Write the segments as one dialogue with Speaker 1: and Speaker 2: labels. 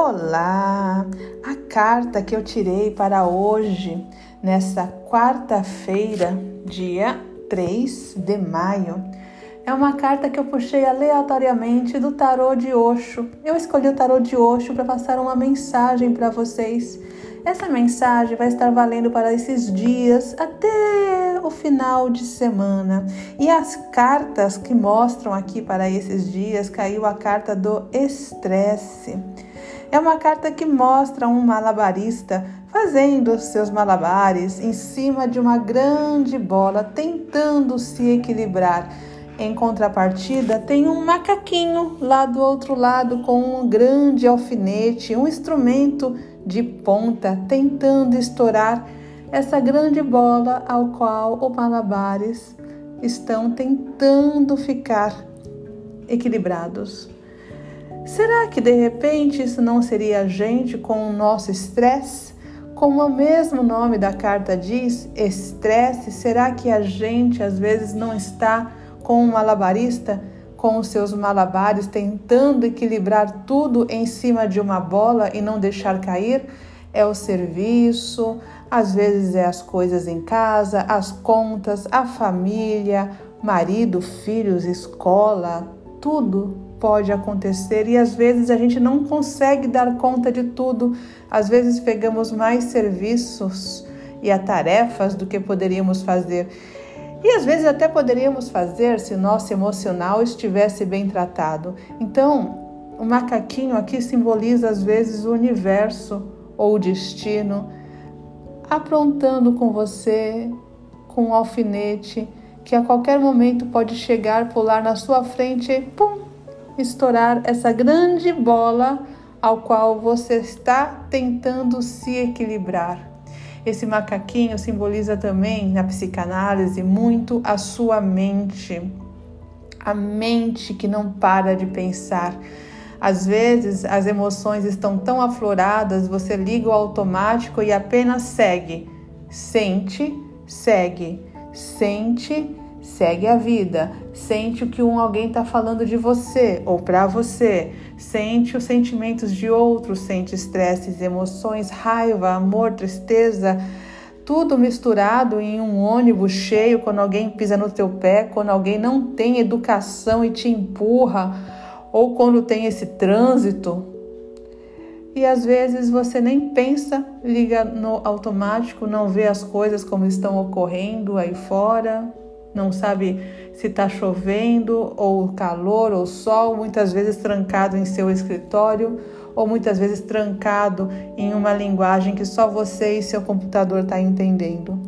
Speaker 1: Olá! A carta que eu tirei para hoje, nessa quarta-feira, dia 3 de maio, é uma carta que eu puxei aleatoriamente do tarô de Osho. Eu escolhi o tarô de Osho para passar uma mensagem para vocês. Essa mensagem vai estar valendo para esses dias até o final de semana. E as cartas que mostram aqui para esses dias caiu a carta do estresse. É uma carta que mostra um malabarista fazendo seus malabares em cima de uma grande bola, tentando se equilibrar. Em contrapartida, tem um macaquinho lá do outro lado com um grande alfinete, um instrumento de ponta, tentando estourar essa grande bola ao qual os malabares estão tentando ficar equilibrados. Será que de repente isso não seria a gente com o nosso estresse? Como o mesmo nome da carta diz, estresse, será que a gente às vezes não está com um malabarista com os seus malabares tentando equilibrar tudo em cima de uma bola e não deixar cair? É o serviço, às vezes é as coisas em casa, as contas, a família, marido, filhos, escola, tudo pode acontecer e às vezes a gente não consegue dar conta de tudo. Às vezes pegamos mais serviços e a tarefas do que poderíamos fazer. E às vezes até poderíamos fazer se nosso emocional estivesse bem tratado. Então, o macaquinho aqui simboliza às vezes o universo ou o destino aprontando com você com um alfinete que a qualquer momento pode chegar, pular na sua frente e pum, estourar essa grande bola ao qual você está tentando se equilibrar. Esse macaquinho simboliza também na psicanálise muito a sua mente, a mente que não para de pensar. Às vezes as emoções estão tão afloradas, você liga o automático e apenas segue. Sente, segue, sente, segue a vida. Sente o que um alguém está falando de você ou para você. Sente os sentimentos de outros, sente estresses, emoções, raiva, amor, tristeza, tudo misturado em um ônibus cheio quando alguém pisa no teu pé, quando alguém não tem educação e te empurra, ou quando tem esse trânsito. E às vezes você nem pensa, liga no automático, não vê as coisas como estão ocorrendo aí fora, não sabe se está chovendo ou calor ou sol, muitas vezes trancado em seu escritório ou muitas vezes trancado em uma linguagem que só você e seu computador está entendendo.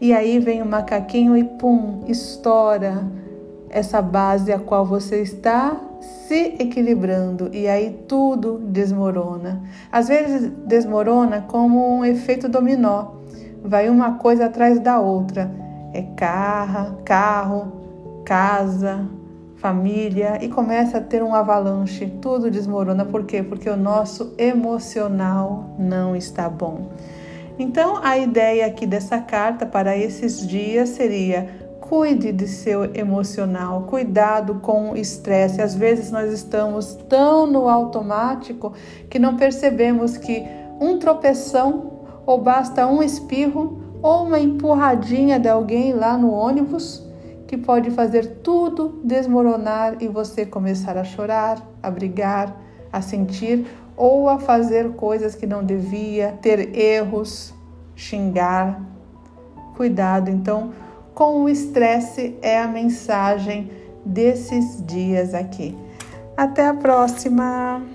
Speaker 1: E aí vem o macaquinho e pum, estoura essa base a qual você está se equilibrando e aí tudo desmorona. Às vezes desmorona como um efeito dominó. Vai uma coisa atrás da outra é carro, carro, casa, família e começa a ter um avalanche, tudo desmorona. Por quê? Porque o nosso emocional não está bom. Então, a ideia aqui dessa carta para esses dias seria: cuide de seu emocional, cuidado com o estresse. Às vezes nós estamos tão no automático que não percebemos que um tropeção ou basta um espirro ou uma empurradinha de alguém lá no ônibus que pode fazer tudo desmoronar e você começar a chorar, a brigar, a sentir ou a fazer coisas que não devia, ter erros, xingar. Cuidado, então, com o estresse é a mensagem desses dias aqui. Até a próxima!